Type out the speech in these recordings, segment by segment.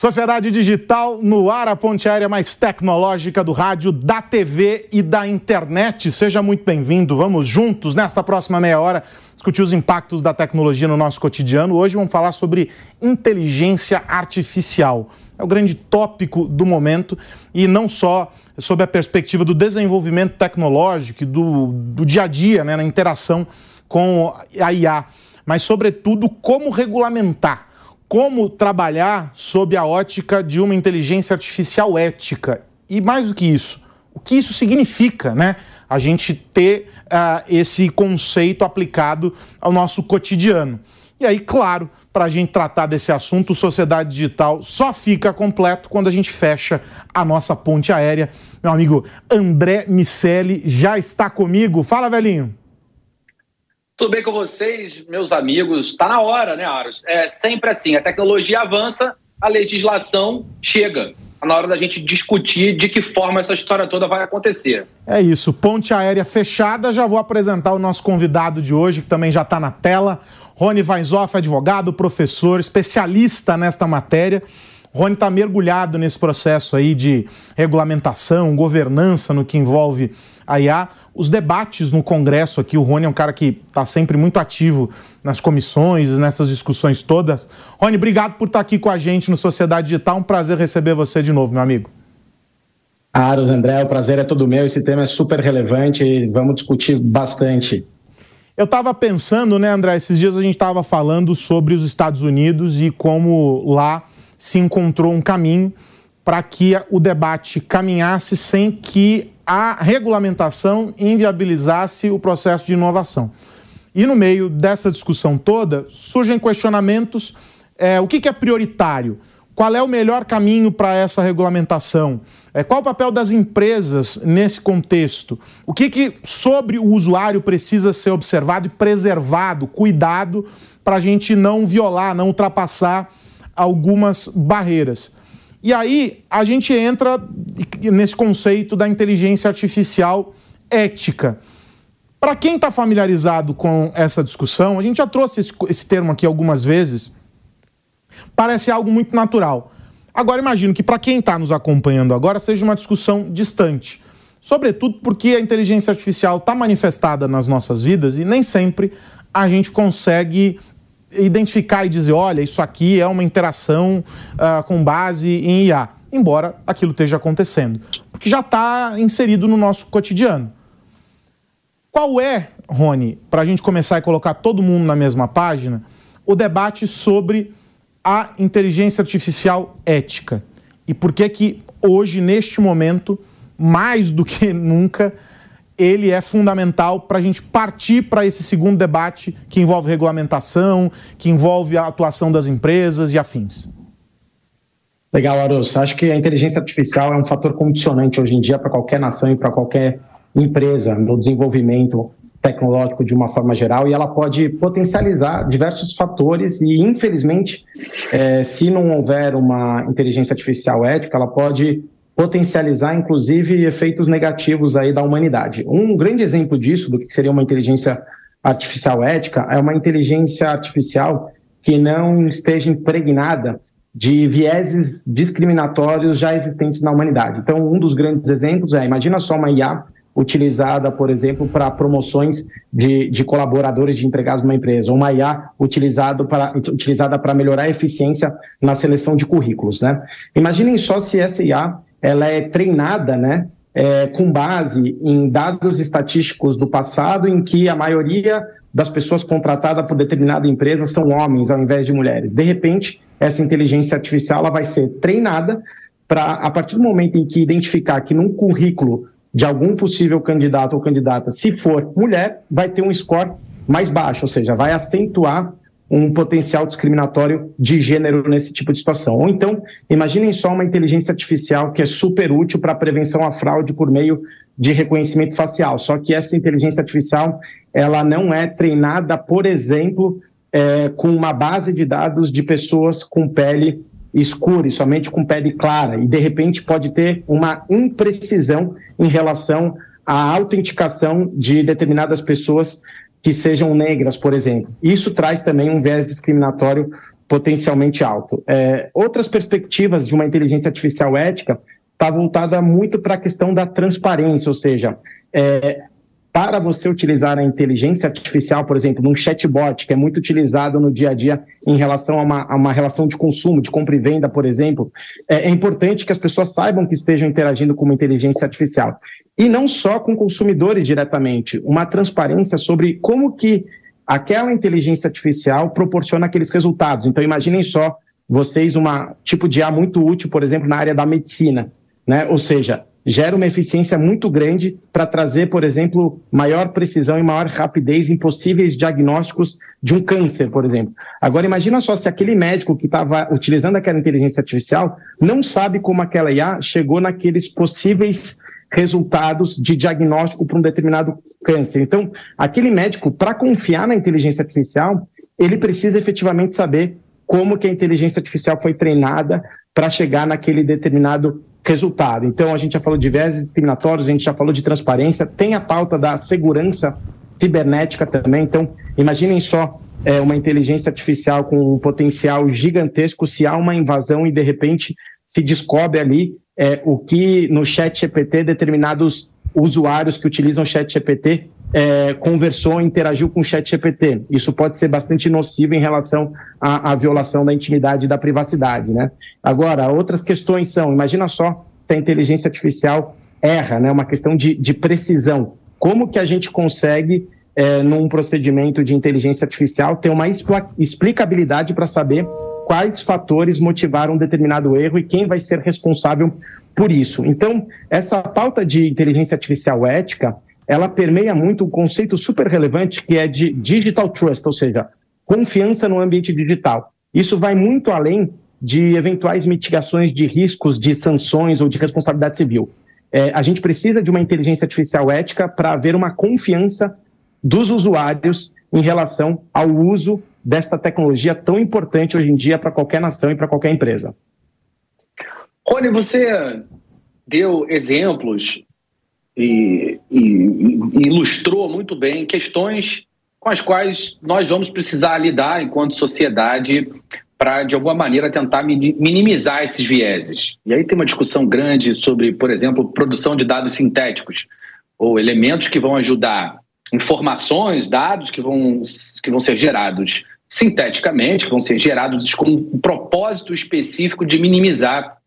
Sociedade Digital no ar, a ponte aérea mais tecnológica do rádio, da TV e da internet. Seja muito bem-vindo. Vamos juntos nesta próxima meia hora discutir os impactos da tecnologia no nosso cotidiano. Hoje vamos falar sobre inteligência artificial. É o grande tópico do momento e não só sob a perspectiva do desenvolvimento tecnológico, do, do dia a dia, né, na interação com a IA, mas, sobretudo, como regulamentar como trabalhar sob a ótica de uma inteligência artificial ética. E mais do que isso, o que isso significa, né? A gente ter uh, esse conceito aplicado ao nosso cotidiano. E aí, claro, para a gente tratar desse assunto, Sociedade Digital só fica completo quando a gente fecha a nossa ponte aérea. Meu amigo André Miceli já está comigo. Fala, velhinho. Tudo bem com vocês, meus amigos? Está na hora, né, Aros? É sempre assim: a tecnologia avança, a legislação chega. Está na hora da gente discutir de que forma essa história toda vai acontecer. É isso, ponte aérea fechada. Já vou apresentar o nosso convidado de hoje, que também já está na tela. Rony Weinzoff, advogado, professor, especialista nesta matéria. Rony está mergulhado nesse processo aí de regulamentação, governança no que envolve a IA os debates no Congresso aqui. O Rony é um cara que está sempre muito ativo nas comissões, nessas discussões todas. Rony, obrigado por estar tá aqui com a gente no Sociedade Digital. Um prazer receber você de novo, meu amigo. Aros, André, o prazer é todo meu. Esse tema é super relevante e vamos discutir bastante. Eu estava pensando, né, André? Esses dias a gente estava falando sobre os Estados Unidos e como lá se encontrou um caminho para que o debate caminhasse sem que a regulamentação inviabilizasse o processo de inovação. E no meio dessa discussão toda, surgem questionamentos: é, o que, que, é prioritário? Qual é o melhor caminho para essa regulamentação? É, qual o papel das empresas nesse contexto? O que, que sobre o usuário precisa ser observado e preservado, cuidado, para a gente não violar, não ultrapassar algumas barreiras? E aí a gente entra nesse conceito da inteligência artificial ética. Para quem está familiarizado com essa discussão, a gente já trouxe esse, esse termo aqui algumas vezes, parece algo muito natural. Agora, imagino que para quem está nos acompanhando agora seja uma discussão distante. Sobretudo porque a inteligência artificial está manifestada nas nossas vidas e nem sempre a gente consegue identificar e dizer, olha, isso aqui é uma interação uh, com base em IA, embora aquilo esteja acontecendo, porque já está inserido no nosso cotidiano. Qual é, Rony, para a gente começar e colocar todo mundo na mesma página, o debate sobre a inteligência artificial ética? E por que que hoje, neste momento, mais do que nunca, ele é fundamental para a gente partir para esse segundo debate que envolve regulamentação, que envolve a atuação das empresas e afins. Legal, Aros. Acho que a inteligência artificial é um fator condicionante hoje em dia para qualquer nação e para qualquer empresa no desenvolvimento tecnológico de uma forma geral e ela pode potencializar diversos fatores e, infelizmente, é, se não houver uma inteligência artificial ética, ela pode potencializar, inclusive, efeitos negativos aí da humanidade. Um grande exemplo disso, do que seria uma inteligência artificial ética, é uma inteligência artificial que não esteja impregnada de vieses discriminatórios já existentes na humanidade. Então, um dos grandes exemplos é, imagina só uma IA utilizada, por exemplo, para promoções de, de, colaboradores de empregados numa empresa, uma IA utilizado para, utilizada para melhorar a eficiência na seleção de currículos. Né? Imaginem só se essa IA ela é treinada, né, é, com base em dados estatísticos do passado, em que a maioria das pessoas contratadas por determinada empresa são homens ao invés de mulheres. De repente, essa inteligência artificial ela vai ser treinada para, a partir do momento em que identificar que num currículo de algum possível candidato ou candidata, se for mulher, vai ter um score mais baixo, ou seja, vai acentuar um potencial discriminatório de gênero nesse tipo de situação. Ou então, imaginem só uma inteligência artificial que é super útil para a prevenção à fraude por meio de reconhecimento facial. Só que essa inteligência artificial, ela não é treinada, por exemplo, é, com uma base de dados de pessoas com pele escura e somente com pele clara. E, de repente, pode ter uma imprecisão em relação à autenticação de determinadas pessoas que sejam negras, por exemplo. Isso traz também um viés discriminatório potencialmente alto. É, outras perspectivas de uma inteligência artificial ética está voltada muito para a questão da transparência, ou seja, é, para você utilizar a inteligência artificial, por exemplo, num chatbot, que é muito utilizado no dia a dia em relação a uma, a uma relação de consumo, de compra e venda, por exemplo, é, é, importante que as pessoas saibam que estejam interagindo com uma inteligência artificial. E não só com consumidores diretamente, uma transparência sobre como que aquela inteligência artificial proporciona aqueles resultados. Então, imaginem só vocês um tipo de A muito útil, por exemplo, na área da medicina, né? Ou seja, gera uma eficiência muito grande para trazer, por exemplo, maior precisão e maior rapidez em possíveis diagnósticos de um câncer, por exemplo. Agora, imagina só se aquele médico que estava utilizando aquela inteligência artificial não sabe como aquela IA chegou naqueles possíveis resultados de diagnóstico para um determinado câncer. Então, aquele médico, para confiar na inteligência artificial, ele precisa efetivamente saber como que a inteligência artificial foi treinada para chegar naquele determinado resultado. Então, a gente já falou de viés discriminatórios, a gente já falou de transparência, tem a pauta da segurança cibernética também. Então, imaginem só é, uma inteligência artificial com um potencial gigantesco, se há uma invasão e, de repente, se descobre ali é, o que no chat GPT determinados usuários que utilizam o chat GPT é, conversou, interagiu com o chat GPT. Isso pode ser bastante nocivo em relação à, à, violação da intimidade e da privacidade. Né? Agora, outras questões são, imagina só se a inteligência artificial erra, né? uma questão de, de precisão. Como que a gente consegue, é, num procedimento de inteligência artificial, ter uma explicabilidade para saber quais fatores motivaram um determinado erro e quem vai ser responsável por isso. Então, essa pauta de inteligência artificial ética, ela permeia muito um conceito super relevante que é de digital trust, ou seja, confiança no ambiente digital. Isso vai muito além de eventuais mitigações de riscos, de sanções ou de responsabilidade civil. É, a gente precisa de uma inteligência artificial ética para haver uma confiança dos usuários em relação ao uso desta tecnologia tão importante hoje em dia para qualquer nação e para qualquer empresa. Rony, você deu exemplos e, e, e ilustrou muito bem questões com as quais nós vamos precisar lidar enquanto sociedade para, de alguma maneira, tentar minimizar esses vieses. E aí tem uma discussão grande sobre, por exemplo, produção de dados sintéticos, ou elementos que vão ajudar, informações, dados que vão, que vão ser gerados sinteticamente, que vão ser gerados com um propósito específico de minimizar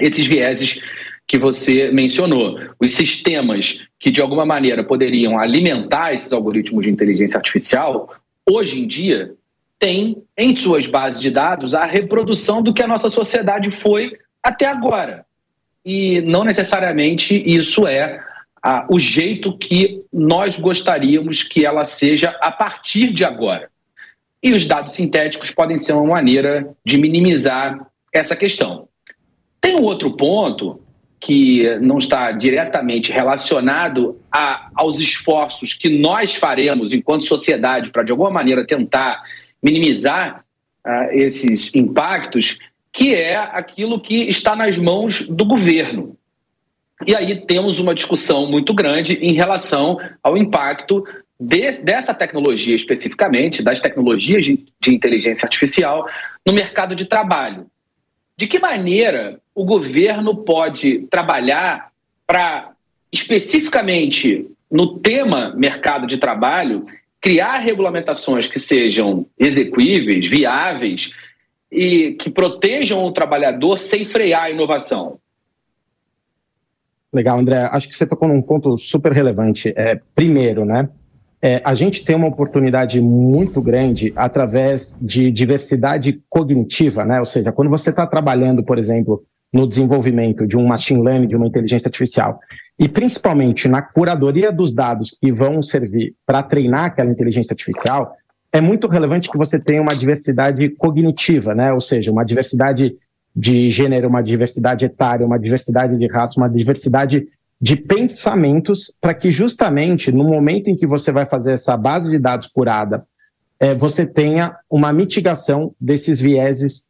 esses vieses que você mencionou. Os sistemas que, de alguma maneira, poderiam alimentar esses algoritmos de inteligência artificial, hoje em dia, têm em suas bases de dados a reprodução do que a nossa sociedade foi até agora. E não necessariamente isso é ah, o jeito que nós gostaríamos que ela seja a partir de agora. E os dados sintéticos podem ser uma maneira de minimizar essa questão. Tem um outro ponto que não está diretamente relacionado a, aos esforços que nós faremos enquanto sociedade para, de alguma maneira, tentar minimizar uh, esses impactos, que é aquilo que está nas mãos do governo. E aí temos uma discussão muito grande em relação ao impacto de, dessa tecnologia especificamente, das tecnologias de, de inteligência artificial, no mercado de trabalho. De que maneira o governo pode trabalhar para, especificamente no tema mercado de trabalho, criar regulamentações que sejam execuíveis, viáveis e que protejam o trabalhador sem frear a inovação? Legal, André. Acho que você tocou num ponto super relevante. É, primeiro, né? É, a gente tem uma oportunidade muito grande através de diversidade cognitiva, né? Ou seja, quando você está trabalhando, por exemplo, no desenvolvimento de um machine learning, de uma inteligência artificial, e principalmente na curadoria dos dados que vão servir para treinar aquela inteligência artificial, é muito relevante que você tenha uma diversidade cognitiva, né? Ou seja, uma diversidade de gênero, uma diversidade etária, uma diversidade de raça, uma diversidade de pensamentos, para que justamente no momento em que você vai fazer essa base de dados curada, é, você tenha uma mitigação desses vieses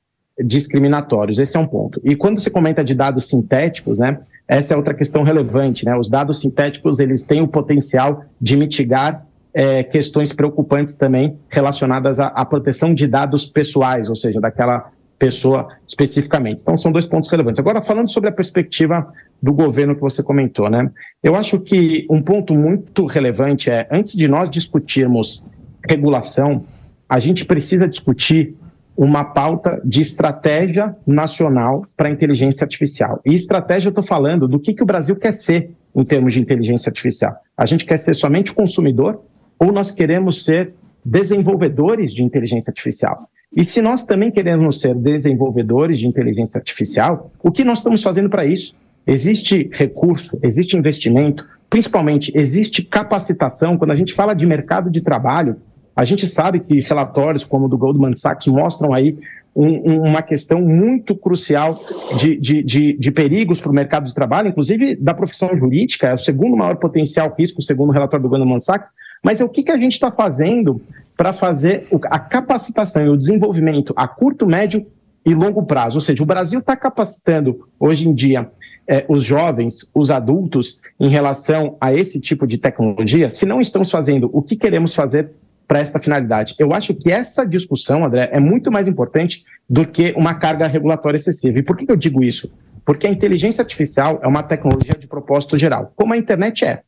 discriminatórios. Esse é um ponto. E quando você comenta de dados sintéticos, né, essa é outra questão relevante. Né? Os dados sintéticos eles têm o potencial de mitigar é, questões preocupantes também relacionadas à, à proteção de dados pessoais, ou seja, daquela pessoa especificamente. Então, são dois pontos relevantes. Agora, falando sobre a perspectiva do governo que você comentou, né? Eu acho que um ponto muito relevante é, antes de nós discutirmos regulação, a gente precisa discutir uma pauta de estratégia nacional para inteligência artificial. E estratégia, eu estou falando do que, que o Brasil quer ser em termos de inteligência artificial. A gente quer ser somente consumidor ou nós queremos ser desenvolvedores de inteligência artificial? E se nós também queremos ser desenvolvedores de inteligência artificial, o que nós estamos fazendo para isso? Existe recurso, existe investimento, principalmente existe capacitação. Quando a gente fala de mercado de trabalho, a gente sabe que relatórios como o do Goldman Sachs mostram aí um, uma questão muito crucial de, de, de, de perigos para o mercado de trabalho, inclusive da profissão jurídica, é o segundo maior potencial risco, segundo o relatório do Goldman Sachs. Mas é o que, que a gente está fazendo para fazer a capacitação e o desenvolvimento a curto, médio e longo prazo? Ou seja, o Brasil está capacitando hoje em dia é, os jovens, os adultos, em relação a esse tipo de tecnologia, se não estamos fazendo o que queremos fazer para esta finalidade. Eu acho que essa discussão, André, é muito mais importante do que uma carga regulatória excessiva. E por que eu digo isso? Porque a inteligência artificial é uma tecnologia de propósito geral, como a internet é.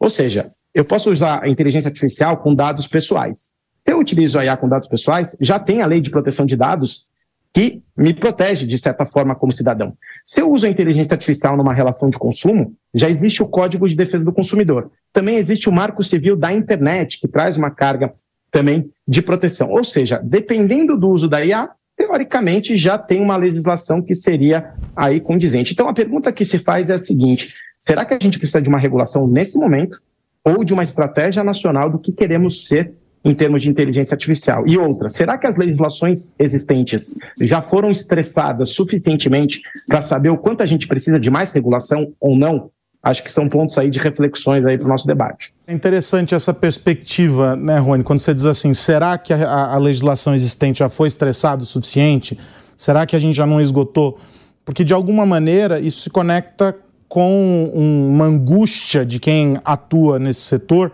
Ou seja, eu posso usar a inteligência artificial com dados pessoais. Se eu utilizo a IA com dados pessoais, já tem a lei de proteção de dados que me protege, de certa forma, como cidadão. Se eu uso a inteligência artificial numa relação de consumo, já existe o Código de Defesa do Consumidor. Também existe o Marco Civil da Internet, que traz uma carga também de proteção. Ou seja, dependendo do uso da IA, teoricamente já tem uma legislação que seria aí condizente. Então a pergunta que se faz é a seguinte: será que a gente precisa de uma regulação nesse momento ou de uma estratégia nacional do que queremos ser em termos de inteligência artificial? E outra, será que as legislações existentes já foram estressadas suficientemente para saber o quanto a gente precisa de mais regulação ou não? Acho que são pontos aí de reflexões aí para o nosso debate. É interessante essa perspectiva, né, Rony, quando você diz assim, será que a, a legislação existente já foi estressada o suficiente? Será que a gente já não esgotou? Porque, de alguma maneira, isso se conecta com uma angústia de quem atua nesse setor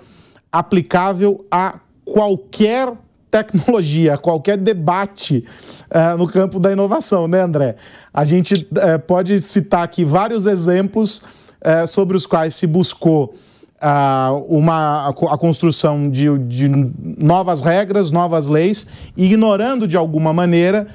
aplicável a qualquer tecnologia, qualquer debate uh, no campo da inovação, né, André? A gente uh, pode citar aqui vários exemplos uh, sobre os quais se buscou uma, a construção de, de, novas regras, novas leis, ignorando de alguma maneira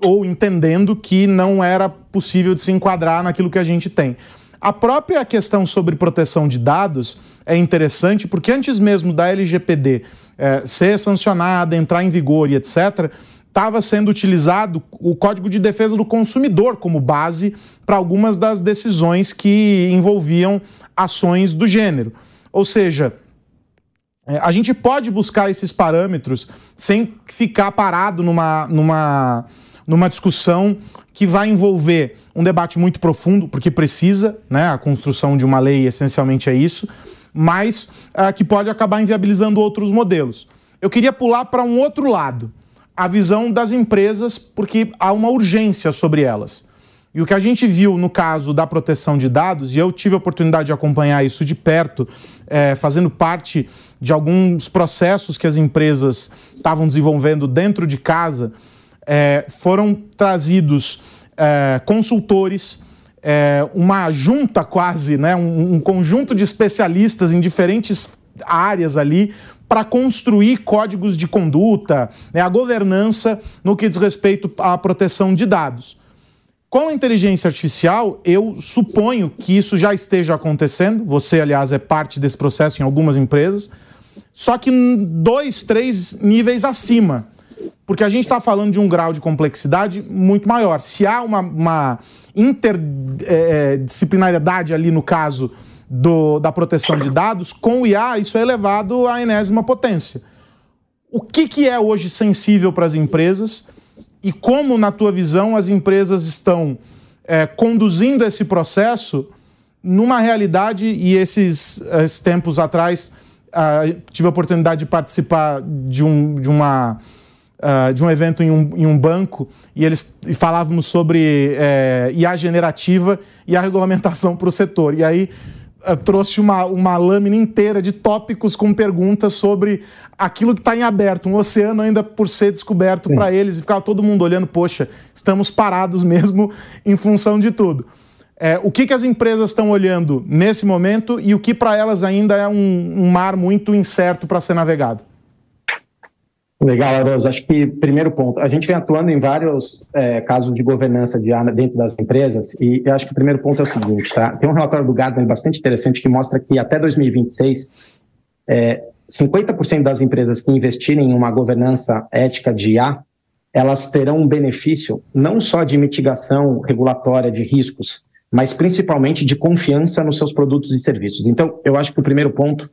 ou entendendo que não era possível de se enquadrar naquilo que a gente tem. A própria questão sobre proteção de dados é interessante porque antes mesmo da LGPD é, ser sancionada, entrar em vigor e etc., estava sendo utilizado o Código de Defesa do Consumidor como base para algumas das decisões que envolviam ações do gênero. Ou seja, é, a gente pode buscar esses parâmetros sem ficar parado numa, numa, numa discussão que vai envolver um debate muito profundo, porque precisa, né? A construção de uma lei essencialmente é isso, mas uh, que pode acabar inviabilizando outros modelos. Eu queria pular para um outro lado, a visão das empresas, porque há uma urgência sobre elas. E o que a gente viu no caso da proteção de dados, e eu tive a oportunidade de acompanhar isso de perto, é, fazendo parte de alguns processos que as empresas estavam desenvolvendo dentro de casa, é, foram trazidos é, consultores, é, uma junta quase, né, um, um conjunto de especialistas em diferentes áreas ali para construir códigos de conduta, né, a governança no que diz respeito à proteção de dados. Com a inteligência artificial, eu suponho que isso já esteja acontecendo. Você, aliás, é parte desse processo em algumas empresas, só que dois, três níveis acima porque a gente está falando de um grau de complexidade muito maior. Se há uma, uma interdisciplinariedade ali no caso do, da proteção de dados, com o IA isso é elevado à enésima potência. O que, que é hoje sensível para as empresas e como, na tua visão, as empresas estão é, conduzindo esse processo numa realidade, e esses, esses tempos atrás uh, tive a oportunidade de participar de, um, de uma uh, de um evento em um, em um, banco e eles e falávamos sobre é, IA generativa e a regulamentação para o setor. E aí uh, trouxe uma, uma lâmina inteira de tópicos com perguntas sobre aquilo que está em aberto, um oceano ainda por ser descoberto para eles e ficava todo mundo olhando, poxa, estamos parados mesmo em função de tudo. É, o que, que as empresas estão olhando nesse momento e o que para elas ainda é um, um mar muito incerto para ser navegado? Legal, Aroso. Acho que, primeiro ponto, a gente vem atuando em vários é, casos de governança de ar dentro das empresas e eu acho que o primeiro ponto é o seguinte, tá? Tem um relatório do Gartner bastante interessante que mostra que até 2026, é, 50% das empresas que investirem em uma governança ética de IA, elas terão um benefício não só de mitigação regulatória de riscos, mas principalmente de confiança nos seus produtos e serviços. Então, eu acho que o primeiro ponto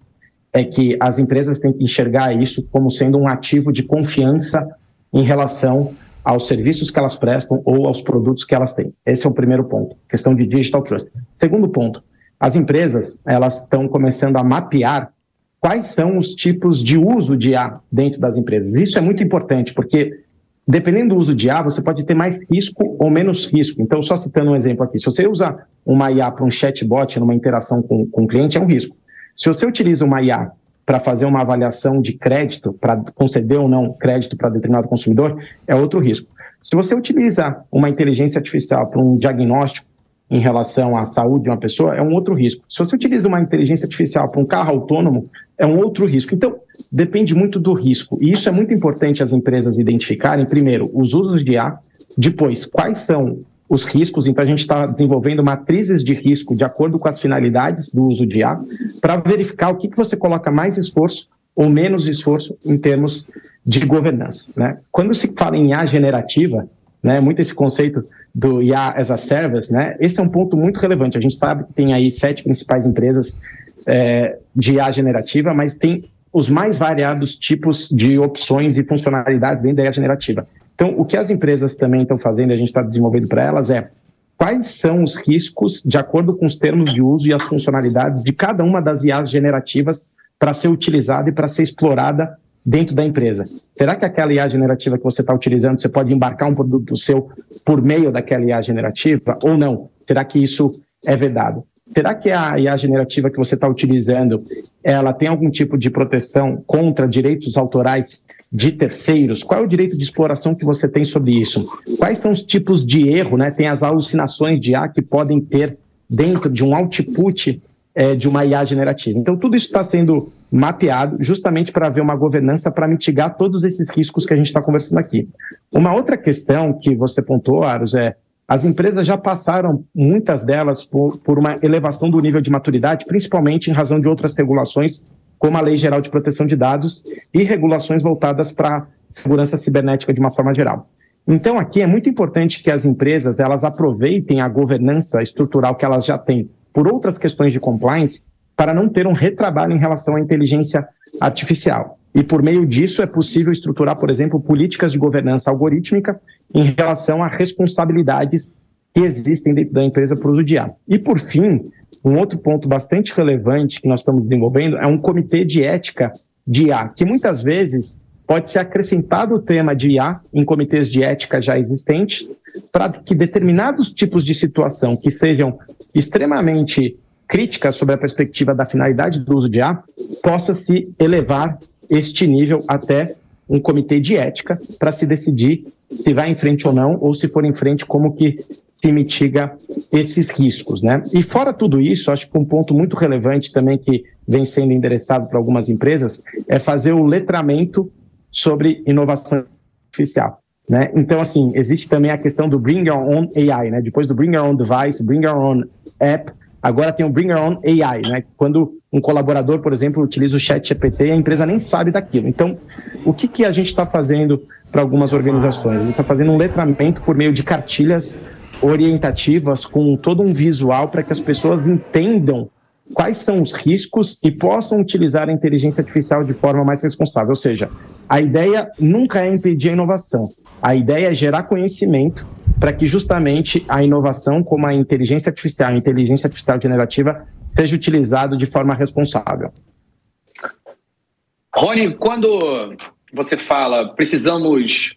é que as empresas têm que enxergar isso como sendo um ativo de confiança em relação aos serviços que elas prestam ou aos produtos que elas têm. Esse é o primeiro ponto, questão de digital trust. Segundo ponto, as empresas elas estão começando a mapear quais são os tipos de uso de IA dentro das empresas. Isso é muito importante porque dependendo do uso de IA, você pode ter mais risco ou menos risco. Então, só citando um exemplo aqui, se você usa uma IA para um chatbot numa interação com, com o cliente, é um risco. Se você utiliza uma IA para fazer uma avaliação de crédito, para conceder ou não crédito para determinado consumidor, é outro risco. Se você utiliza uma inteligência artificial para um diagnóstico em relação à saúde de uma pessoa, é um outro risco. Se você utiliza uma inteligência artificial para um carro autônomo, é um outro risco. Então, depende muito do risco. E isso é muito importante as empresas identificarem, primeiro, os usos de IA, depois, quais são os riscos, então a gente está desenvolvendo matrizes de risco de acordo com as finalidades do uso de IA, para verificar o que, que você coloca mais esforço ou menos esforço em termos de governança. Né? Quando se fala em IA generativa, né, muito esse conceito do IA as a service, né, esse é um ponto muito relevante. A gente sabe que tem aí sete principais empresas é, de IA generativa, mas tem os mais variados tipos de opções e funcionalidades dentro da IA generativa. Então, o que as empresas também estão fazendo, a gente está desenvolvendo para elas, é quais são os riscos de acordo com os termos de uso e as funcionalidades de cada uma das IAs generativas para ser utilizada e para ser explorada dentro da empresa. Será que aquela IA generativa que você está utilizando, você pode embarcar um produto seu por meio daquela IA generativa ou não? Será que isso é vedado? Será que a IA generativa que você está utilizando, ela tem algum tipo de proteção contra direitos autorais de terceiros, qual é o direito de exploração que você tem sobre isso? Quais são os tipos de erro, né? Tem as alucinações de IA que podem ter dentro de um output é, de uma IA generativa. Então, tudo isso está sendo mapeado justamente para haver uma governança para mitigar todos esses riscos que a gente está conversando aqui. Uma outra questão que você pontuou, Aros, é as empresas já passaram, muitas delas, por, por uma elevação do nível de maturidade, principalmente em razão de outras regulações como a Lei Geral de Proteção de Dados e regulações voltadas para segurança cibernética de uma forma geral. Então, aqui é muito importante que as empresas elas aproveitem a governança estrutural que elas já têm por outras questões de compliance para não ter um retrabalho em relação à inteligência artificial. E por meio disso é possível estruturar, por exemplo, políticas de governança algorítmica em relação a responsabilidades que existem dentro da empresa para o uso de IA. E por fim, um outro ponto bastante relevante que nós estamos desenvolvendo é um comitê de ética de IA, que muitas vezes pode ser acrescentado o tema de IA em comitês de ética já existentes, para que determinados tipos de situação que sejam extremamente críticas sobre a perspectiva da finalidade do uso de IA, possa se elevar este nível até um comitê de ética para se decidir se vai em frente ou não, ou se for em frente, como que se mitiga esses riscos, né? E fora tudo isso, acho que um ponto muito relevante também que vem sendo endereçado para algumas empresas é fazer o letramento sobre inovação artificial. Né? Então, assim, existe também a questão do Bring Your Own AI, né? Depois do Bring Your Own Device, Bring Your Own App, agora tem o Bring Your Own AI, né? Quando um colaborador, por exemplo, utiliza o chat GPT, a empresa nem sabe daquilo. Então, o que, que a gente está fazendo para algumas organizações? A gente está fazendo um letramento por meio de cartilhas orientativas com todo um visual para que as pessoas entendam quais são os riscos e possam utilizar a inteligência artificial de forma mais responsável. Ou seja, a ideia nunca é impedir a inovação. A ideia é gerar conhecimento para que justamente a inovação, como a inteligência artificial, a inteligência artificial generativa, seja utilizado de forma responsável. Rony, quando você fala precisamos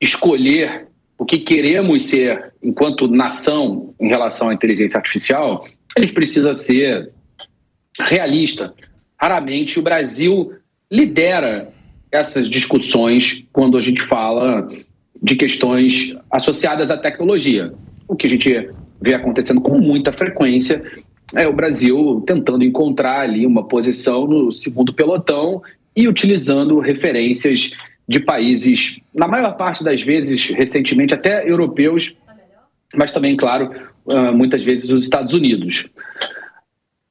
escolher o que queremos ser enquanto nação em relação à inteligência artificial, a gente precisa ser realista. Raramente o Brasil lidera essas discussões quando a gente fala de questões associadas à tecnologia. O que a gente vê acontecendo com muita frequência é o Brasil tentando encontrar ali uma posição no segundo pelotão e utilizando referências de países, na maior parte das vezes, recentemente, até europeus, mas também, claro, ah, muitas vezes os Estados Unidos.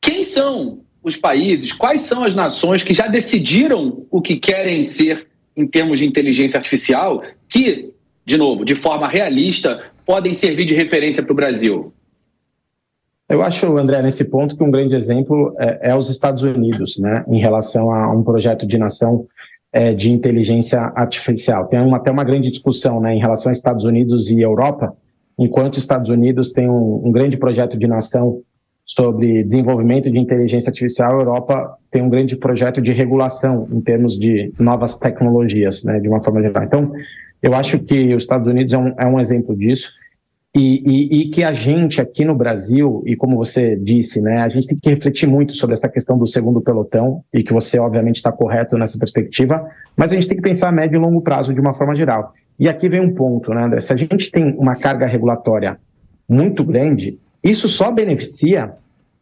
Quem são os países, quais são as nações que já decidiram o que querem ser em termos de inteligência artificial, que, de novo, de forma realista, podem servir de referência para o Brasil? Eu acho, André, nesse ponto que um grande exemplo é, é os Estados Unidos, né, em relação a um projeto de nação é, de inteligência artificial. Tem uma, até uma grande discussão né, em relação a Estados Unidos e Europa, enquanto os Estados Unidos têm um, um grande projeto de nação sobre desenvolvimento de inteligência artificial, a Europa tem um grande projeto de regulação em termos de novas tecnologias, né, de uma forma geral. Então, eu acho que os Estados Unidos é um, é um exemplo disso. E, e, e, que a gente aqui no Brasil, e como você disse, né, a gente tem que refletir muito sobre essa questão do segundo pelotão, e que você obviamente está correto nessa perspectiva, mas a gente tem que pensar a médio e longo prazo de uma forma geral. E aqui vem um ponto, né, André? Se a gente tem uma carga regulatória muito grande, isso só beneficia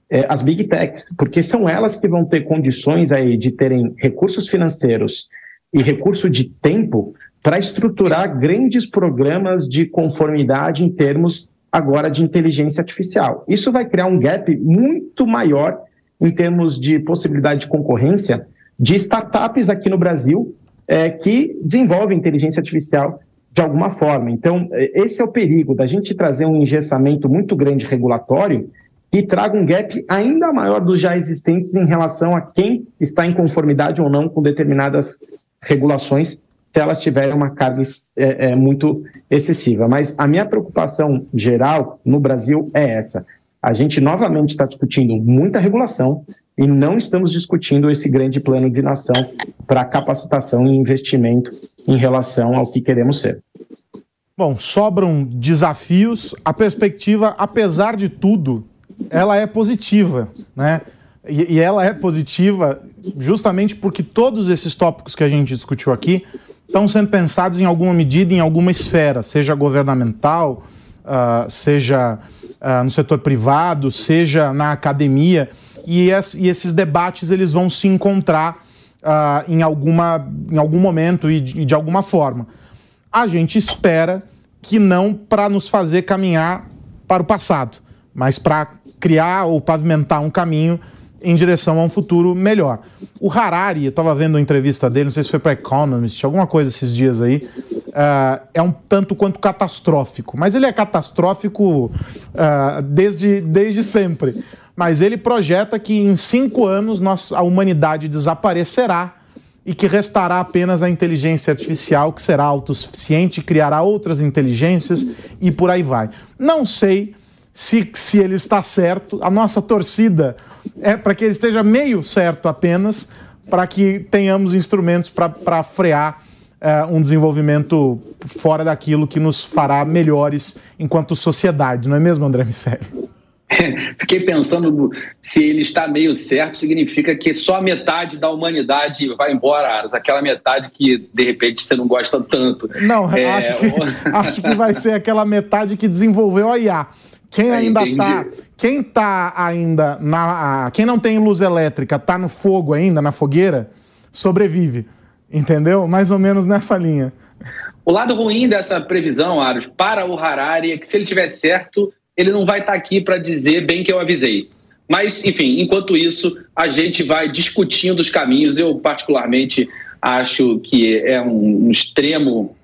é, as big techs, porque são elas que vão ter condições aí de terem recursos financeiros e recurso de tempo para estruturar grandes programas de conformidade em termos agora de inteligência artificial. Isso vai criar um gap muito maior em termos de possibilidade de concorrência de startups aqui no Brasil é, que desenvolvem inteligência artificial de alguma forma. Então, é, esse é o perigo da gente trazer um engessamento muito grande regulatório e traga um gap ainda maior dos já existentes em relação a quem está em conformidade ou não com determinadas regulações se elas tiverem uma carga é, é, muito excessiva. Mas a minha preocupação geral no Brasil é essa. A gente novamente está discutindo muita regulação e não estamos discutindo esse grande plano de nação para capacitação e investimento em relação ao que queremos ser. Bom, sobram desafios. A perspectiva, apesar de tudo, ela é positiva, né? E, e ela é positiva justamente porque todos esses tópicos que a gente discutiu aqui estão sendo pensados em alguma medida, em alguma esfera, seja governamental, uh, seja uh, no setor privado, seja na academia, e, es, e esses debates eles vão se encontrar uh, em, alguma, em algum momento e de, e de alguma forma. A gente espera que não para nos fazer caminhar para o passado, mas para criar ou pavimentar um caminho em direção a um futuro melhor. O Harari, eu estava vendo a entrevista dele, não sei se foi para Economist, alguma coisa esses dias aí, uh, é um tanto quanto catastrófico. Mas ele é catastrófico uh, desde, desde sempre. Mas ele projeta que em cinco anos nós, a humanidade desaparecerá e que restará apenas a inteligência artificial, que será autossuficiente, criará outras inteligências e por aí vai. Não sei se, se ele está certo. A nossa torcida é para que ele esteja meio certo apenas, para que tenhamos instrumentos para frear uh, um desenvolvimento fora daquilo que nos fará melhores enquanto sociedade, não é mesmo, André Miceli? Fiquei pensando se ele está meio certo, significa que só a metade da humanidade vai embora, Aras, aquela metade que de repente você não gosta tanto. Não, é... acho, que, acho que vai ser aquela metade que desenvolveu a IA. Quem é, ainda está quem tá ainda na. Quem não tem luz elétrica, tá no fogo ainda, na fogueira, sobrevive. Entendeu? Mais ou menos nessa linha. O lado ruim dessa previsão, Aros, para o Harari é que se ele tiver certo, ele não vai estar tá aqui para dizer bem que eu avisei. Mas, enfim, enquanto isso, a gente vai discutindo os caminhos. Eu, particularmente, acho que é um, um extremo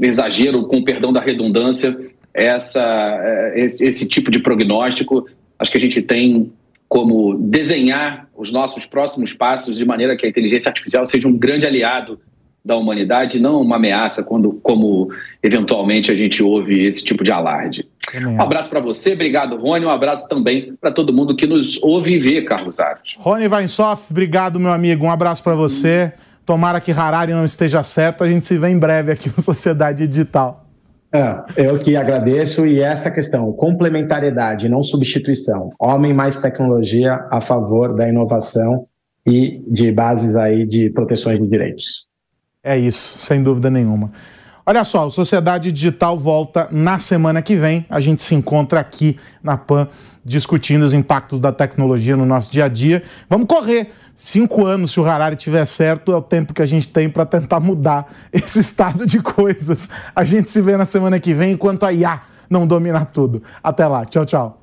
exagero, com perdão da redundância, essa, é, esse, esse tipo de prognóstico. Acho que a gente tem como desenhar os nossos próximos passos de maneira que a inteligência artificial seja um grande aliado da humanidade, não uma ameaça, quando, como eventualmente a gente ouve esse tipo de alarde. Um abraço para você, obrigado, Rony. Um abraço também para todo mundo que nos ouve e vê, Carlos Aros. Rony Vainsoff, obrigado, meu amigo. Um abraço para você. Tomara que Harari não esteja certo. A gente se vê em breve aqui no Sociedade Digital. É, eu que agradeço e esta questão, complementariedade, não substituição. Homem mais tecnologia a favor da inovação e de bases aí de proteções de direitos. É isso, sem dúvida nenhuma. Olha só, o Sociedade Digital volta na semana que vem. A gente se encontra aqui na PAN discutindo os impactos da tecnologia no nosso dia a dia. Vamos correr. Cinco anos, se o Harari tiver certo, é o tempo que a gente tem para tentar mudar esse estado de coisas. A gente se vê na semana que vem, enquanto a IA não domina tudo. Até lá. Tchau, tchau.